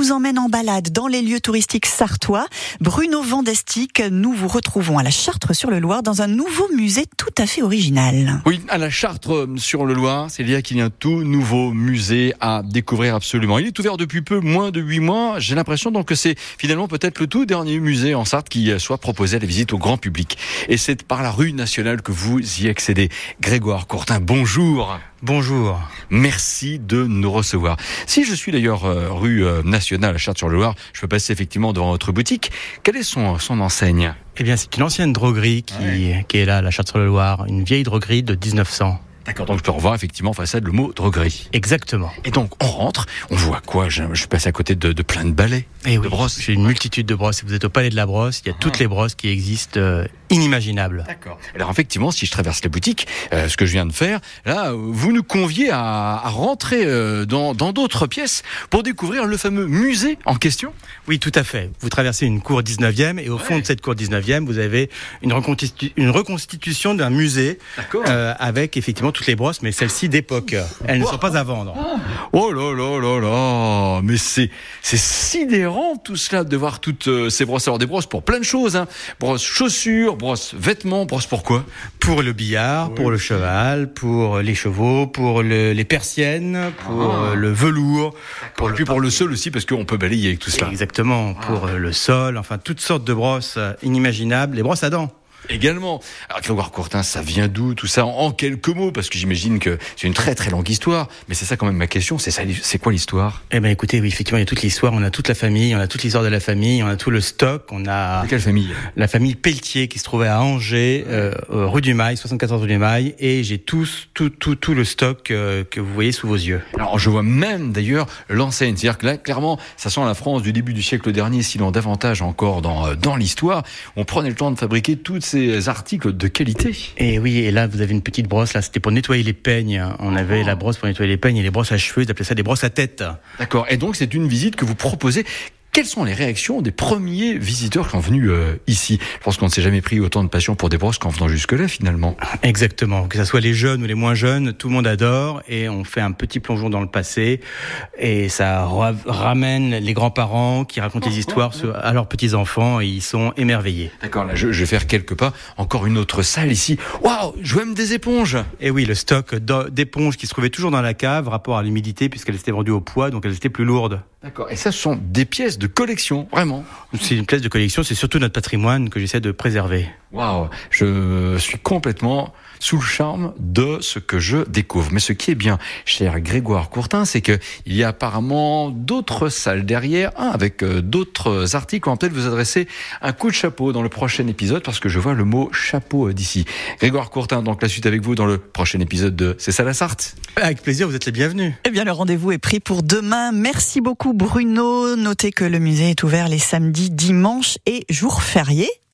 vous emmène en balade dans les lieux touristiques sartois. Bruno Vandestic, nous vous retrouvons à la Chartre-sur-le-Loir dans un nouveau musée tout à fait original. Oui, à la Chartre-sur-le-Loir, c'est là qu'il y a un tout nouveau musée à découvrir absolument. Il est ouvert depuis peu, moins de huit mois. J'ai l'impression donc que c'est finalement peut-être le tout dernier musée en Sarthe qui soit proposé à la visite au grand public. Et c'est par la rue nationale que vous y accédez. Grégoire Courtin, bonjour. Bonjour. Merci de nous recevoir. Si je suis d'ailleurs euh, rue euh, nationale à Chartres-sur-le-Loir, je peux passer effectivement devant votre boutique. Quelle est son, son enseigne? Eh bien, c'est une ancienne droguerie qui, qui est là, à la Chartres-sur-le-Loir, une vieille droguerie de 1900. D'accord, donc je peux revoir effectivement en façade le mot droguerie. Exactement. Et donc on rentre, on voit quoi? Je, je suis passé à côté de, de plein de balais, Et de oui, brosses. J'ai une multitude de brosses. Vous êtes au Palais de la Brosse, il y a toutes les brosses qui existent, inimaginables. D'accord. Alors effectivement, si je traverse la boutique, euh, ce que je viens de faire, là, euh, vous nous conviez à, à rentrer euh, dans dans d'autres pièces pour découvrir le fameux musée en question? Oui, tout à fait. Vous traversez une cour 19e et au fond de cette cour 19e, vous avez une, reconstitu- une reconstitution d'un musée euh, avec effectivement toutes les brosses, mais celles-ci d'époque. Elles ne sont pas à vendre. Oh là là là là Mais c'est c'est sidérant tout cela de voir toutes euh, ces brosses. Alors des brosses pour plein de choses, hein. Brosses chaussures, brosses vêtements, brosses pour quoi? Pour le billard, pour le cheval, pour les chevaux, pour le- les persiennes, pour Ah. euh, le velours, Pour, puis pour le sol aussi, parce qu'on peut balayer avec tout cela. Exactement, pour euh, le sol, enfin toutes sortes de brosses euh, inimaginables, les brosses à dents. Également. Alors Grégoire Courtin, ça vient d'où tout ça? En, quelques mots Parce que j'imagine que c'est une très très longue histoire. Mais c'est ça quand même ma question. C'est ça, c'est quoi l'histoire? Eh ben écoutez, oui, effectivement, il y a toute l'histoire, on a toute la famille, on a toute l'histoire de la famille, on a tout le stock, on a De quelle famille? la famille Pelletier qui se trouvait à Angers, euh, rue du Mail, 74 rue du Mail, et j'ai tout, tout, tout, tout le stock euh, que vous voyez sous vos yeux. Alors je vois même d'ailleurs l'enseigne. C'est-à-dire que là, clairement, ça sent la France du début du siècle dernier, sinon davantage encore dans, euh, dans l'histoire. On prenait le temps de fabriquer tous ces articles de qualité. Et oui, et là vous avez une petite brosse, là c'était pour nettoyer les peignes. On avait la brosse pour nettoyer les peignes et les brosses à cheveux, ils appelaient ça des brosses à tête. D'accord. Et donc c'est une visite que vous proposez. Quelles sont les réactions des premiers visiteurs qui sont venus euh, ici? Je pense qu'on ne s'est jamais pris autant de passion pour des brosses qu'en venant jusque-là finalement. Exactement, que ce soit les jeunes ou les moins jeunes, tout le monde adore et on fait un petit plongeon dans le passé et ça ra- ramène les grands-parents qui racontent des histoires sur- à leurs petits-enfants et ils sont émerveillés. D'accord, là je, je vais faire quelques pas. Encore une autre salle ici. Waouh, je vois même des éponges. Et oui, le stock d'éponges qui se trouvait toujours dans la cave, rapport à l'humidité puisqu'elles étaient vendues au poids, donc elles étaient plus lourdes. D'accord. Et ça, ce sont des pièces de collection, vraiment. C'est une pièce de collection, c'est surtout notre patrimoine que j'essaie de préserver. Waouh, je suis complètement sous le charme de ce que je découvre. Mais ce qui est bien, cher Grégoire Courtin, c'est que il y a apparemment d'autres salles derrière, hein, avec euh, d'autres articles. On va peut-être vous adresser un coup de chapeau dans le prochain épisode parce que je vois le mot chapeau euh, d'ici. Grégoire Courtin, donc la suite avec vous dans le prochain épisode de C'est ça la Sarthe? Avec plaisir, vous êtes les bienvenus. Eh bien, le rendez-vous est pris pour demain. Merci beaucoup, Bruno. Notez que le musée est ouvert les samedis, dimanches et jours fériés.